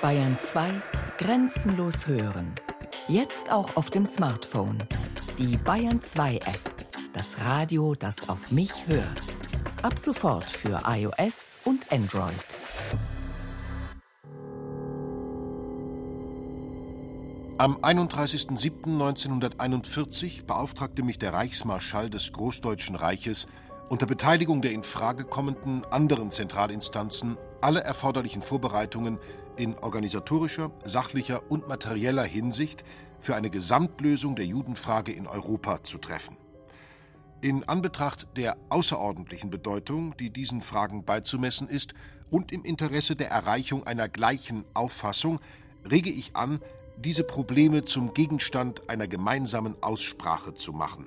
Bayern 2 Grenzenlos hören. Jetzt auch auf dem Smartphone. Die Bayern 2 App. Das Radio, das auf mich hört. Ab sofort für iOS und Android. Am 31.07.1941 beauftragte mich der Reichsmarschall des Großdeutschen Reiches unter Beteiligung der in Frage kommenden anderen Zentralinstanzen alle erforderlichen Vorbereitungen in organisatorischer, sachlicher und materieller Hinsicht für eine Gesamtlösung der Judenfrage in Europa zu treffen. In Anbetracht der außerordentlichen Bedeutung, die diesen Fragen beizumessen ist, und im Interesse der Erreichung einer gleichen Auffassung rege ich an, diese Probleme zum Gegenstand einer gemeinsamen Aussprache zu machen.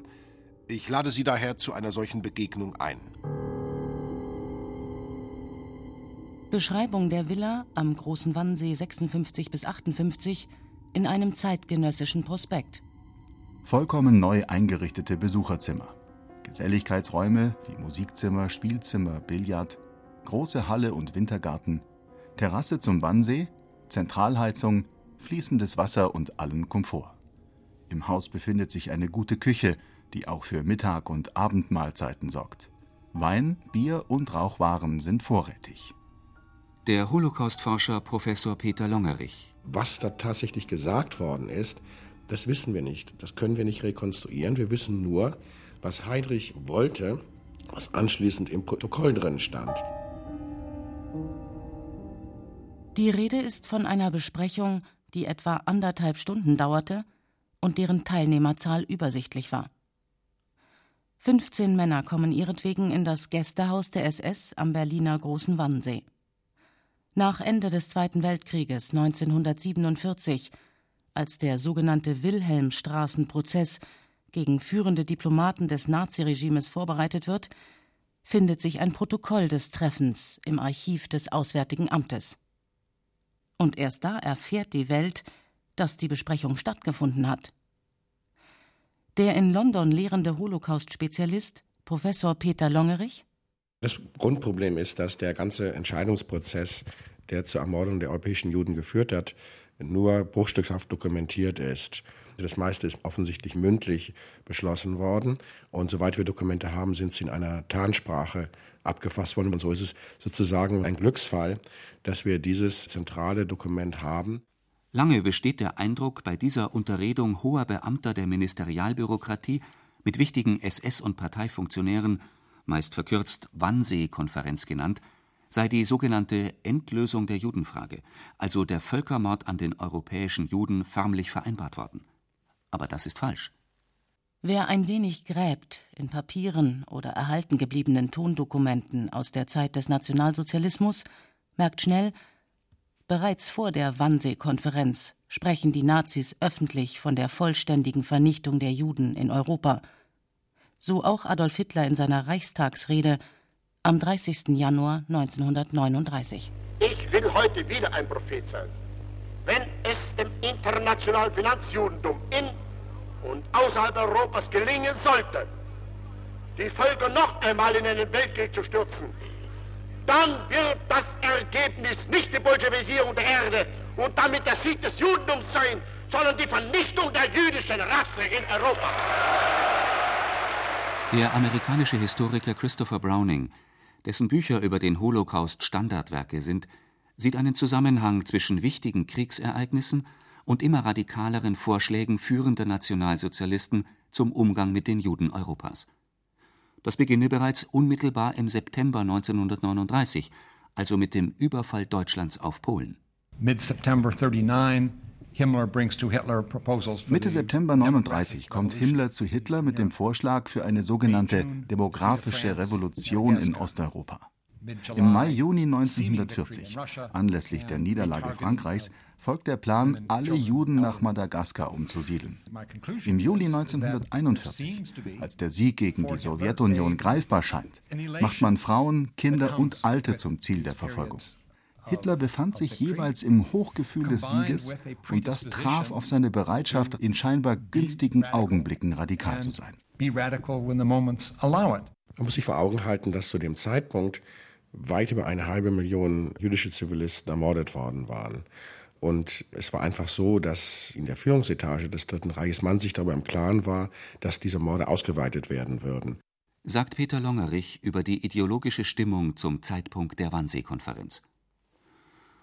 Ich lade Sie daher zu einer solchen Begegnung ein. Beschreibung der Villa am Großen Wannsee 56 bis 58 in einem zeitgenössischen Prospekt. Vollkommen neu eingerichtete Besucherzimmer. Geselligkeitsräume wie Musikzimmer, Spielzimmer, Billard, große Halle und Wintergarten, Terrasse zum Wannsee, Zentralheizung, fließendes Wasser und allen Komfort. Im Haus befindet sich eine gute Küche, die auch für Mittag- und Abendmahlzeiten sorgt. Wein, Bier und Rauchwaren sind vorrätig. Der Holocaustforscher Professor Peter Longerich. Was da tatsächlich gesagt worden ist, das wissen wir nicht. Das können wir nicht rekonstruieren. Wir wissen nur, was Heydrich wollte, was anschließend im Protokoll drin stand. Die Rede ist von einer Besprechung die etwa anderthalb Stunden dauerte und deren Teilnehmerzahl übersichtlich war. 15 Männer kommen ihretwegen in das Gästehaus der SS am Berliner Großen Wannsee. Nach Ende des Zweiten Weltkrieges 1947, als der sogenannte Wilhelmstraßenprozess gegen führende Diplomaten des Naziregimes vorbereitet wird, findet sich ein Protokoll des Treffens im Archiv des Auswärtigen Amtes. Und erst da erfährt die Welt, dass die Besprechung stattgefunden hat. Der in London lehrende Holocaust-Spezialist Professor Peter Longerich Das Grundproblem ist, dass der ganze Entscheidungsprozess, der zur Ermordung der europäischen Juden geführt hat, nur bruchstückhaft dokumentiert ist. Das meiste ist offensichtlich mündlich beschlossen worden. Und soweit wir Dokumente haben, sind sie in einer Tarnsprache abgefasst worden. Und so ist es sozusagen ein Glücksfall, dass wir dieses zentrale Dokument haben. Lange besteht der Eindruck, bei dieser Unterredung hoher Beamter der Ministerialbürokratie mit wichtigen SS- und Parteifunktionären, meist verkürzt Wannsee-Konferenz genannt, sei die sogenannte Endlösung der Judenfrage, also der Völkermord an den europäischen Juden, förmlich vereinbart worden. Aber das ist falsch. Wer ein wenig gräbt in Papieren oder erhalten gebliebenen Tondokumenten aus der Zeit des Nationalsozialismus, merkt schnell, bereits vor der Wannsee-Konferenz sprechen die Nazis öffentlich von der vollständigen Vernichtung der Juden in Europa. So auch Adolf Hitler in seiner Reichstagsrede am 30. Januar 1939. Ich will heute wieder ein Prophet sein. Wenn es dem internationalen Finanzjudentum in und außerhalb Europas gelingen sollte, die Völker noch einmal in einen Weltkrieg zu stürzen, dann wird das Ergebnis nicht die Bolschewisierung der Erde und damit der Sieg des Judentums sein, sondern die Vernichtung der jüdischen Rasse in Europa. Der amerikanische Historiker Christopher Browning, dessen Bücher über den Holocaust Standardwerke sind, sieht einen Zusammenhang zwischen wichtigen Kriegsereignissen und immer radikaleren Vorschlägen führender Nationalsozialisten zum Umgang mit den Juden Europas. Das beginne bereits unmittelbar im September 1939, also mit dem Überfall Deutschlands auf Polen. Mitte September 1939 kommt Himmler zu Hitler mit dem Vorschlag für eine sogenannte demografische Revolution in Osteuropa. Im Mai-Juni 1940, anlässlich der Niederlage Frankreichs, folgt der Plan, alle Juden nach Madagaskar umzusiedeln. Im Juli 1941, als der Sieg gegen die Sowjetunion greifbar scheint, macht man Frauen, Kinder und Alte zum Ziel der Verfolgung. Hitler befand sich jeweils im Hochgefühl des Sieges und das traf auf seine Bereitschaft, in scheinbar günstigen Augenblicken radikal zu sein. Man muss sich vor Augen halten, dass zu dem Zeitpunkt weit über eine halbe Million jüdische Zivilisten ermordet worden waren. Und es war einfach so, dass in der Führungsetage des Dritten Reiches man sich darüber im Klaren war, dass diese Morde ausgeweitet werden würden. Sagt Peter Longerich über die ideologische Stimmung zum Zeitpunkt der Wannsee-Konferenz.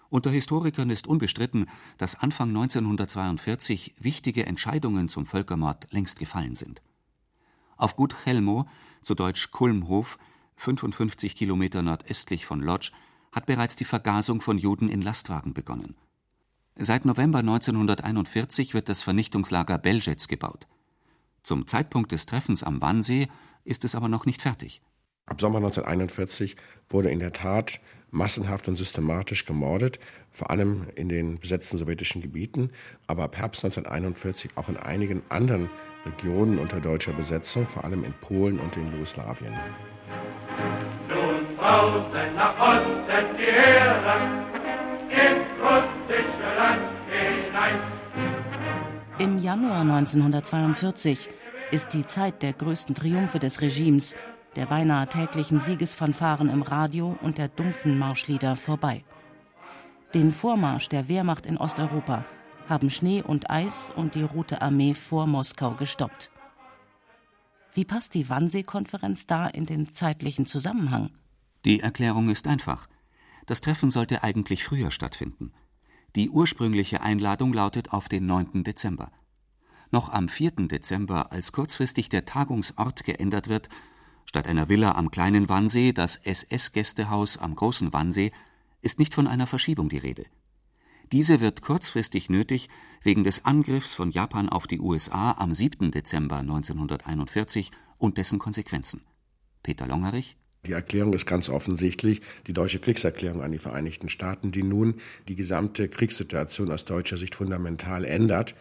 Unter Historikern ist unbestritten, dass Anfang 1942 wichtige Entscheidungen zum Völkermord längst gefallen sind. Auf Gut Chelmo, zu Deutsch Kulmhof, 55 Kilometer nordöstlich von Lodz, hat bereits die Vergasung von Juden in Lastwagen begonnen. Seit November 1941 wird das Vernichtungslager Belzec gebaut. Zum Zeitpunkt des Treffens am Wannsee ist es aber noch nicht fertig. Ab Sommer 1941 wurde in der Tat massenhaft und systematisch gemordet, vor allem in den besetzten sowjetischen Gebieten, aber ab Herbst 1941 auch in einigen anderen Regionen unter deutscher Besetzung, vor allem in Polen und in Jugoslawien. Nun draußen nach Osten die Heere, ins russische Land hinein. Im Januar 1942 ist die Zeit der größten Triumphe des Regimes, der beinahe täglichen Siegesfanfaren im Radio und der dumpfen Marschlieder vorbei. Den Vormarsch der Wehrmacht in Osteuropa haben Schnee und Eis und die Rote Armee vor Moskau gestoppt. Wie passt die Wannsee-Konferenz da in den zeitlichen Zusammenhang? Die Erklärung ist einfach. Das Treffen sollte eigentlich früher stattfinden. Die ursprüngliche Einladung lautet auf den 9. Dezember. Noch am 4. Dezember, als kurzfristig der Tagungsort geändert wird, statt einer Villa am kleinen Wannsee das SS-Gästehaus am großen Wannsee, ist nicht von einer Verschiebung die Rede. Diese wird kurzfristig nötig wegen des Angriffs von Japan auf die USA am 7. Dezember 1941 und dessen Konsequenzen. Peter Longerich die Erklärung ist ganz offensichtlich die deutsche Kriegserklärung an die Vereinigten Staaten, die nun die gesamte Kriegssituation aus deutscher Sicht fundamental ändert.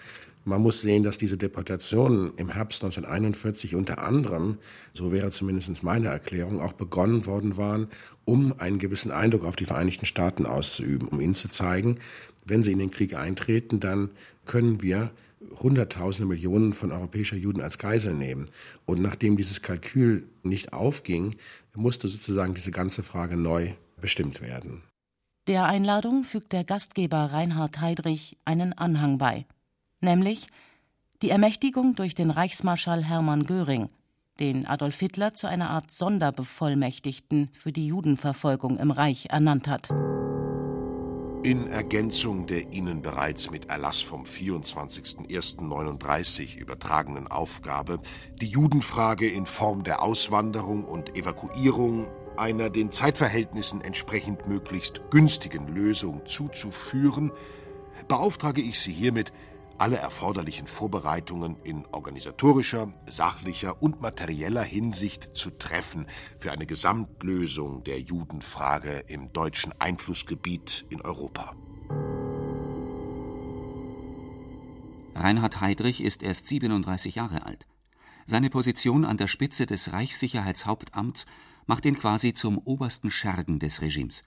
Man muss sehen, dass diese Deportationen im Herbst 1941 unter anderem, so wäre zumindest meine Erklärung, auch begonnen worden waren, um einen gewissen Eindruck auf die Vereinigten Staaten auszuüben, um ihnen zu zeigen, wenn sie in den Krieg eintreten, dann können wir Hunderttausende Millionen von europäischer Juden als Geisel nehmen. Und nachdem dieses Kalkül nicht aufging, musste sozusagen diese ganze Frage neu bestimmt werden. Der Einladung fügt der Gastgeber Reinhard Heydrich einen Anhang bei, nämlich die Ermächtigung durch den Reichsmarschall Hermann Göring, den Adolf Hitler zu einer Art Sonderbevollmächtigten für die Judenverfolgung im Reich ernannt hat. In Ergänzung der Ihnen bereits mit Erlass vom 24.01.39 übertragenen Aufgabe, die Judenfrage in Form der Auswanderung und Evakuierung einer den Zeitverhältnissen entsprechend möglichst günstigen Lösung zuzuführen, beauftrage ich Sie hiermit, alle erforderlichen Vorbereitungen in organisatorischer, sachlicher und materieller Hinsicht zu treffen für eine Gesamtlösung der Judenfrage im deutschen Einflussgebiet in Europa. Reinhard Heydrich ist erst 37 Jahre alt. Seine Position an der Spitze des Reichssicherheitshauptamts macht ihn quasi zum obersten Schergen des Regimes.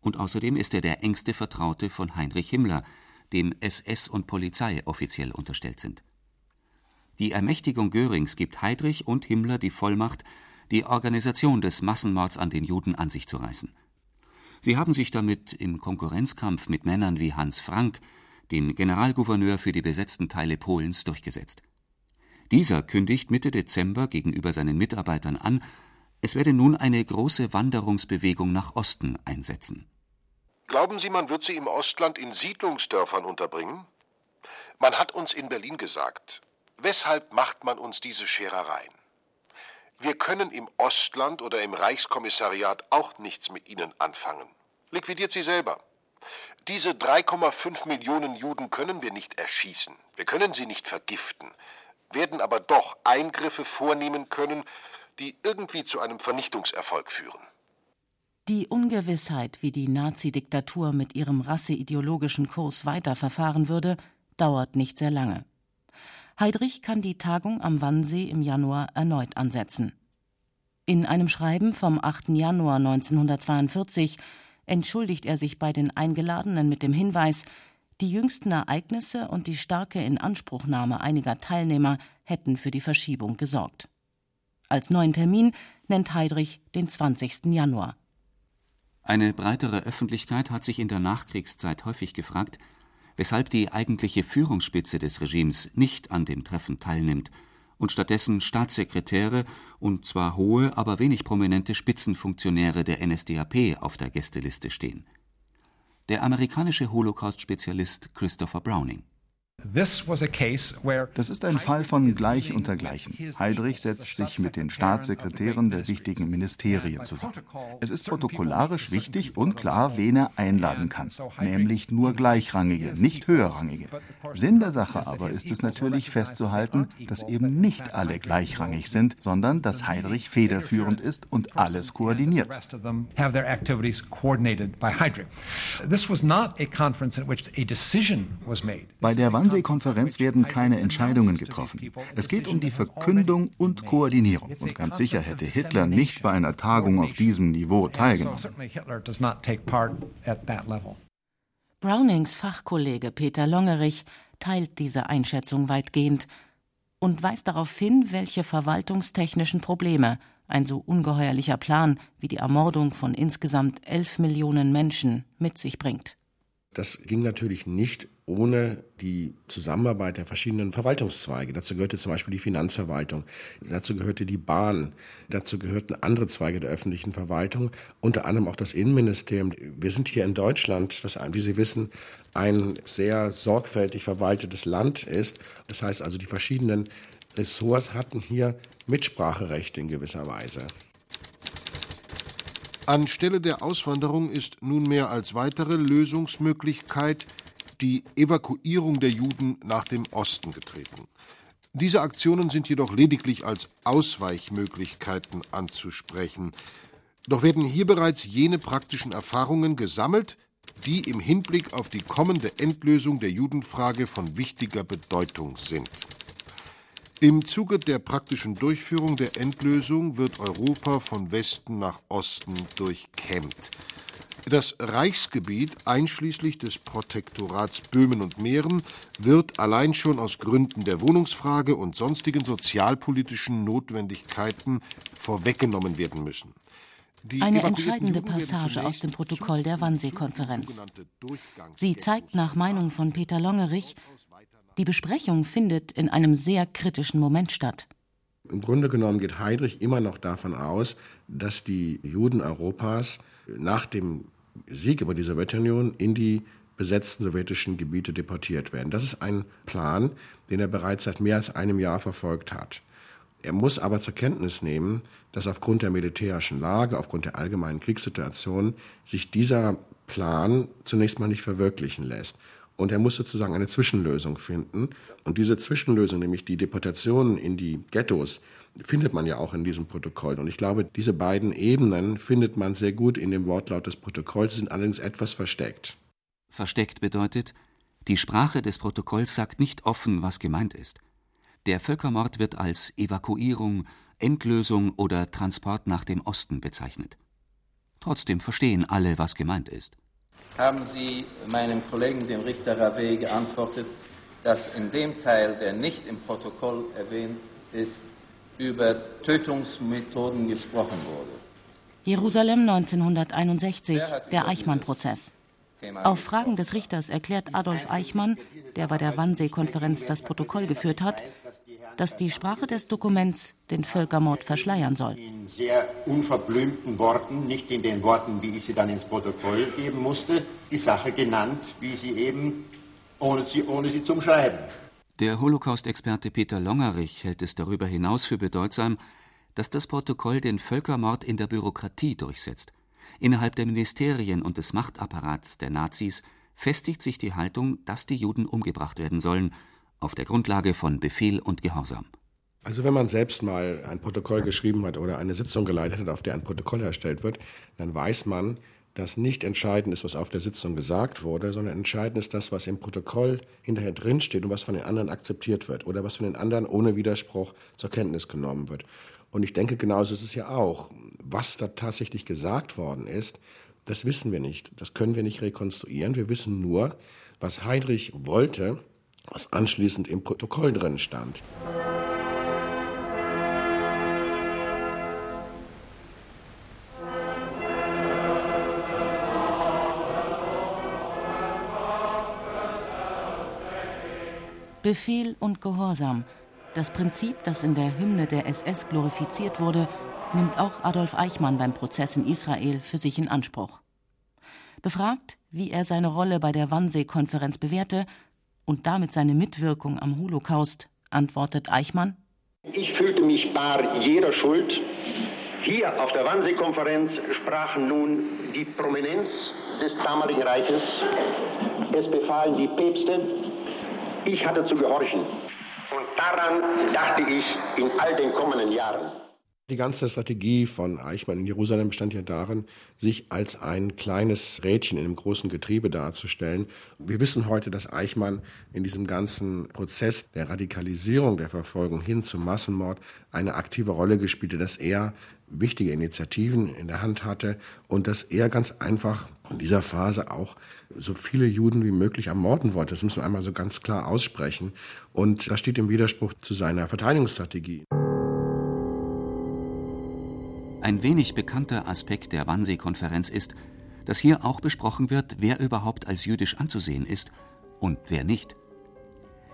Und außerdem ist er der engste Vertraute von Heinrich Himmler, dem SS und Polizei offiziell unterstellt sind. Die Ermächtigung Görings gibt Heydrich und Himmler die Vollmacht, die Organisation des Massenmords an den Juden an sich zu reißen. Sie haben sich damit im Konkurrenzkampf mit Männern wie Hans Frank, dem Generalgouverneur für die besetzten Teile Polens, durchgesetzt. Dieser kündigt Mitte Dezember gegenüber seinen Mitarbeitern an, es werde nun eine große Wanderungsbewegung nach Osten einsetzen. Glauben Sie, man wird sie im Ostland in Siedlungsdörfern unterbringen? Man hat uns in Berlin gesagt, weshalb macht man uns diese Scherereien? Wir können im Ostland oder im Reichskommissariat auch nichts mit ihnen anfangen. Liquidiert sie selber. Diese 3,5 Millionen Juden können wir nicht erschießen, wir können sie nicht vergiften, werden aber doch Eingriffe vornehmen können, die irgendwie zu einem Vernichtungserfolg führen. Die Ungewissheit, wie die Nazi-Diktatur mit ihrem rasseideologischen Kurs weiterverfahren würde, dauert nicht sehr lange. Heydrich kann die Tagung am Wannsee im Januar erneut ansetzen. In einem Schreiben vom 8. Januar 1942 entschuldigt er sich bei den Eingeladenen mit dem Hinweis, die jüngsten Ereignisse und die starke Inanspruchnahme einiger Teilnehmer hätten für die Verschiebung gesorgt. Als neuen Termin nennt Heydrich den 20. Januar. Eine breitere Öffentlichkeit hat sich in der Nachkriegszeit häufig gefragt, weshalb die eigentliche Führungsspitze des Regimes nicht an dem Treffen teilnimmt und stattdessen Staatssekretäre und zwar hohe, aber wenig prominente Spitzenfunktionäre der NSDAP auf der Gästeliste stehen. Der amerikanische Holocaust-Spezialist Christopher Browning das ist ein Fall von Gleich unter Gleichen. Heydrich setzt sich mit den Staatssekretären der wichtigen Ministerien zusammen. Es ist protokollarisch wichtig und klar, wen er einladen kann, nämlich nur Gleichrangige, nicht Höherrangige. Sinn der Sache aber ist es natürlich festzuhalten, dass eben nicht alle gleichrangig sind, sondern dass Heydrich federführend ist und alles koordiniert. Bei der Wannsee Wannsee-Konferenz werden keine Entscheidungen getroffen. Es geht um die Verkündung und Koordinierung. Und ganz sicher hätte Hitler nicht bei einer Tagung auf diesem Niveau teilgenommen. Brownings Fachkollege Peter Longerich teilt diese Einschätzung weitgehend und weist darauf hin, welche verwaltungstechnischen Probleme ein so ungeheuerlicher Plan wie die Ermordung von insgesamt elf Millionen Menschen mit sich bringt. Das ging natürlich nicht ohne die Zusammenarbeit der verschiedenen Verwaltungszweige. Dazu gehörte zum Beispiel die Finanzverwaltung, dazu gehörte die Bahn, dazu gehörten andere Zweige der öffentlichen Verwaltung, unter anderem auch das Innenministerium. Wir sind hier in Deutschland, das, wie Sie wissen, ein sehr sorgfältig verwaltetes Land ist. Das heißt also, die verschiedenen Ressorts hatten hier Mitspracherecht in gewisser Weise. Anstelle der Auswanderung ist nunmehr als weitere Lösungsmöglichkeit die Evakuierung der Juden nach dem Osten getreten. Diese Aktionen sind jedoch lediglich als Ausweichmöglichkeiten anzusprechen. Doch werden hier bereits jene praktischen Erfahrungen gesammelt, die im Hinblick auf die kommende Endlösung der Judenfrage von wichtiger Bedeutung sind. Im Zuge der praktischen Durchführung der Endlösung wird Europa von Westen nach Osten durchkämmt. Das Reichsgebiet einschließlich des Protektorats Böhmen und Mähren wird allein schon aus Gründen der Wohnungsfrage und sonstigen sozialpolitischen Notwendigkeiten vorweggenommen werden müssen. Die Eine entscheidende Passage aus dem Protokoll der Wannsee-Konferenz. Sie zeigt nach Meinung von Peter Longerich, die Besprechung findet in einem sehr kritischen Moment statt. Im Grunde genommen geht Heydrich immer noch davon aus, dass die Juden Europas nach dem Sieg über die Sowjetunion in die besetzten sowjetischen Gebiete deportiert werden. Das ist ein Plan, den er bereits seit mehr als einem Jahr verfolgt hat. Er muss aber zur Kenntnis nehmen, dass aufgrund der militärischen Lage, aufgrund der allgemeinen Kriegssituation sich dieser Plan zunächst mal nicht verwirklichen lässt. Und er muss sozusagen eine Zwischenlösung finden. Und diese Zwischenlösung, nämlich die Deportationen in die Ghettos, findet man ja auch in diesem Protokoll. Und ich glaube, diese beiden Ebenen findet man sehr gut in dem Wortlaut des Protokolls, sind allerdings etwas versteckt. Versteckt bedeutet, die Sprache des Protokolls sagt nicht offen, was gemeint ist. Der Völkermord wird als Evakuierung, Endlösung oder Transport nach dem Osten bezeichnet. Trotzdem verstehen alle, was gemeint ist haben Sie meinem Kollegen, dem Richter Rave, geantwortet, dass in dem Teil, der nicht im Protokoll erwähnt ist, über Tötungsmethoden gesprochen wurde. Jerusalem 1961, der Eichmann-Prozess. Auf Fragen des Richters erklärt Adolf Eichmann, der bei der Wannsee-Konferenz das Protokoll geführt hat, dass die Sprache des Dokuments den Völkermord verschleiern soll. In sehr unverblümten Worten, nicht in den Worten, wie ich sie dann ins Protokoll geben musste, die Sache genannt, wie sie eben, ohne sie, ohne sie zum Schreiben. Der Holocaust-Experte Peter Longerich hält es darüber hinaus für bedeutsam, dass das Protokoll den Völkermord in der Bürokratie durchsetzt. Innerhalb der Ministerien und des Machtapparats der Nazis festigt sich die Haltung, dass die Juden umgebracht werden sollen auf der Grundlage von Befehl und Gehorsam. Also wenn man selbst mal ein Protokoll geschrieben hat oder eine Sitzung geleitet hat, auf der ein Protokoll erstellt wird, dann weiß man, dass nicht entscheidend ist, was auf der Sitzung gesagt wurde, sondern entscheidend ist das, was im Protokoll hinterher drinsteht und was von den anderen akzeptiert wird oder was von den anderen ohne Widerspruch zur Kenntnis genommen wird. Und ich denke, genauso ist es ja auch. Was da tatsächlich gesagt worden ist, das wissen wir nicht. Das können wir nicht rekonstruieren. Wir wissen nur, was Heydrich wollte was anschließend im Protokoll drin stand. Befehl und Gehorsam, das Prinzip, das in der Hymne der SS glorifiziert wurde, nimmt auch Adolf Eichmann beim Prozess in Israel für sich in Anspruch. Befragt, wie er seine Rolle bei der Wannsee-Konferenz bewährte und damit seine Mitwirkung am Holocaust, antwortet Eichmann: Ich fühlte mich bar jeder Schuld. Hier auf der Wannsee-Konferenz sprachen nun die Prominenz des damaligen Reiches. Es befahlen die Päpste. Ich hatte zu gehorchen. Und daran dachte ich in all den kommenden Jahren. Die ganze Strategie von Eichmann in Jerusalem bestand ja darin, sich als ein kleines Rädchen in einem großen Getriebe darzustellen. Wir wissen heute, dass Eichmann in diesem ganzen Prozess der Radikalisierung der Verfolgung hin zum Massenmord eine aktive Rolle gespielt hat, dass er wichtige Initiativen in der Hand hatte und dass er ganz einfach in dieser Phase auch so viele Juden wie möglich ermorden wollte. Das muss man einmal so ganz klar aussprechen. Und das steht im Widerspruch zu seiner Verteidigungsstrategie. Ein wenig bekannter Aspekt der Wannsee-Konferenz ist, dass hier auch besprochen wird, wer überhaupt als jüdisch anzusehen ist und wer nicht.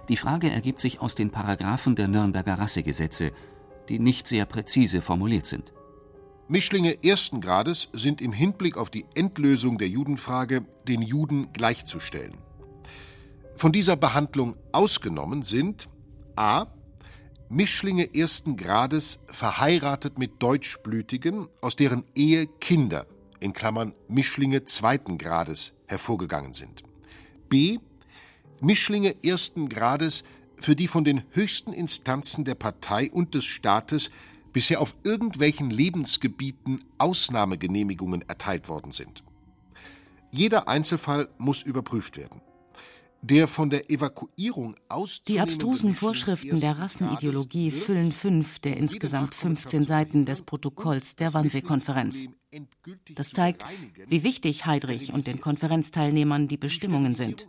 Die Frage ergibt sich aus den Paragraphen der Nürnberger Rassegesetze, die nicht sehr präzise formuliert sind. Mischlinge ersten Grades sind im Hinblick auf die Endlösung der Judenfrage den Juden gleichzustellen. Von dieser Behandlung ausgenommen sind a. Mischlinge ersten Grades verheiratet mit Deutschblütigen, aus deren Ehe Kinder in Klammern Mischlinge zweiten Grades hervorgegangen sind. B. Mischlinge ersten Grades, für die von den höchsten Instanzen der Partei und des Staates bisher auf irgendwelchen Lebensgebieten Ausnahmegenehmigungen erteilt worden sind. Jeder Einzelfall muss überprüft werden. Der von der Evakuierung aus Die abstrusen Vorschriften der Rassenideologie füllen fünf der insgesamt 15 Seiten des Protokolls der Wannsee-Konferenz. Das zeigt, wie wichtig Heydrich und den Konferenzteilnehmern die Bestimmungen sind.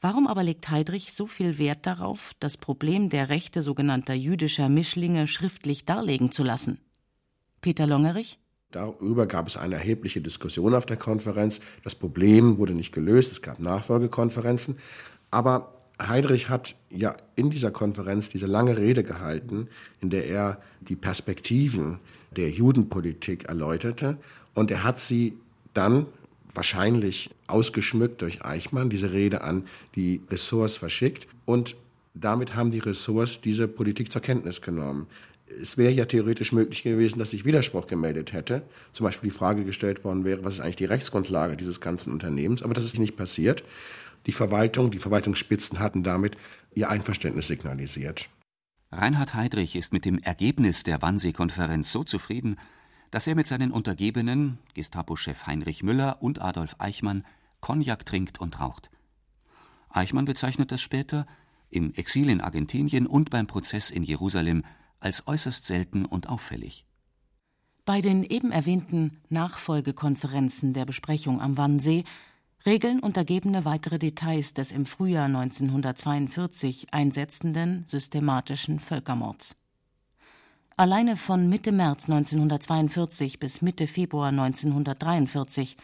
Warum aber legt Heydrich so viel Wert darauf, das Problem der Rechte sogenannter jüdischer Mischlinge schriftlich darlegen zu lassen? Peter Longerich Darüber gab es eine erhebliche Diskussion auf der Konferenz. Das Problem wurde nicht gelöst, es gab Nachfolgekonferenzen. Aber Heydrich hat ja in dieser Konferenz diese lange Rede gehalten, in der er die Perspektiven der Judenpolitik erläuterte. Und er hat sie dann wahrscheinlich ausgeschmückt durch Eichmann, diese Rede an die Ressorts verschickt. Und damit haben die Ressorts diese Politik zur Kenntnis genommen es wäre ja theoretisch möglich gewesen, dass sich Widerspruch gemeldet hätte. Zum Beispiel die Frage gestellt worden wäre, was ist eigentlich die Rechtsgrundlage dieses ganzen Unternehmens. Aber das ist nicht passiert. Die Verwaltung, die Verwaltungsspitzen hatten damit ihr Einverständnis signalisiert. Reinhard Heydrich ist mit dem Ergebnis der Wannsee-Konferenz so zufrieden, dass er mit seinen Untergebenen, Gestapo-Chef Heinrich Müller und Adolf Eichmann, Cognac trinkt und raucht. Eichmann bezeichnet das später, im Exil in Argentinien und beim Prozess in Jerusalem, als äußerst selten und auffällig. Bei den eben erwähnten Nachfolgekonferenzen der Besprechung am Wannsee regeln Untergebene weitere Details des im Frühjahr 1942 einsetzenden systematischen Völkermords. Alleine von Mitte März 1942 bis Mitte Februar 1943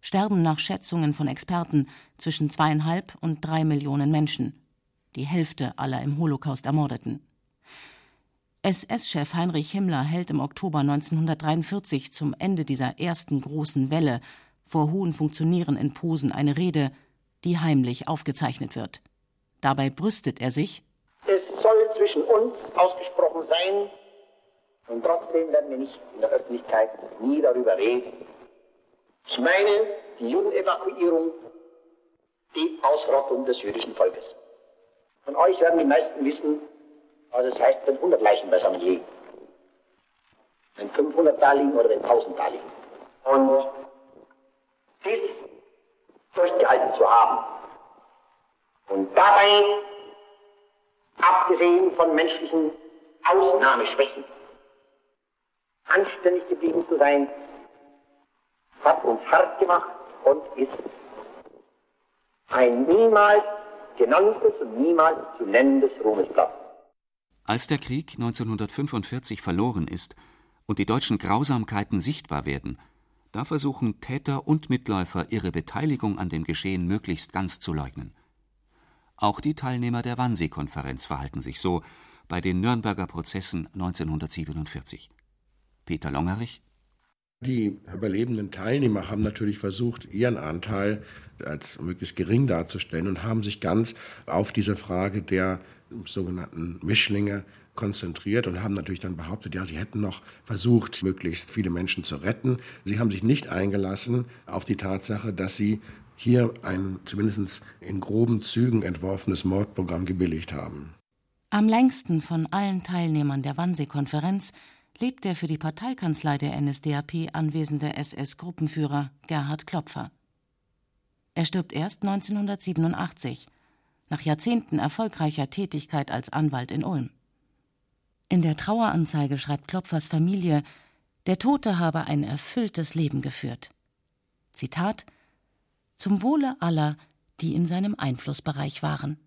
sterben nach Schätzungen von Experten zwischen zweieinhalb und drei Millionen Menschen, die Hälfte aller im Holocaust Ermordeten. SS-Chef Heinrich Himmler hält im Oktober 1943 zum Ende dieser ersten großen Welle vor hohen Funktionären in Posen eine Rede, die heimlich aufgezeichnet wird. Dabei brüstet er sich. Es soll zwischen uns ausgesprochen sein, und trotzdem werden wir nicht in der Öffentlichkeit nie darüber reden. Ich meine die Judenevakuierung, die Ausrottung des jüdischen Volkes. Von euch werden die meisten wissen, also das heißt, wenn 100 Leichen beisammen liegen, wenn 500 da liegen oder wenn 1000 da liegen. Und dies durchgehalten zu haben und dabei, abgesehen von menschlichen Ausnahmeschwächen, anständig geblieben zu sein, hat uns hart gemacht und ist ein niemals genanntes und niemals zu nennendes Ruhmesblatt. Als der Krieg 1945 verloren ist und die deutschen Grausamkeiten sichtbar werden, da versuchen Täter und Mitläufer ihre Beteiligung an dem Geschehen möglichst ganz zu leugnen. Auch die Teilnehmer der Wannsee-Konferenz verhalten sich so bei den Nürnberger Prozessen 1947. Peter Longerich die überlebenden Teilnehmer haben natürlich versucht, ihren Anteil als möglichst gering darzustellen und haben sich ganz auf diese Frage der sogenannten Mischlinge konzentriert und haben natürlich dann behauptet, ja, sie hätten noch versucht, möglichst viele Menschen zu retten. Sie haben sich nicht eingelassen auf die Tatsache, dass sie hier ein zumindest in groben Zügen entworfenes Mordprogramm gebilligt haben. Am längsten von allen Teilnehmern der Wannsee-Konferenz lebt der für die Parteikanzlei der NSDAP anwesende SS-Gruppenführer Gerhard Klopfer. Er stirbt erst 1987, nach Jahrzehnten erfolgreicher Tätigkeit als Anwalt in Ulm. In der Traueranzeige schreibt Klopfers Familie, der Tote habe ein erfülltes Leben geführt. Zitat Zum Wohle aller, die in seinem Einflussbereich waren.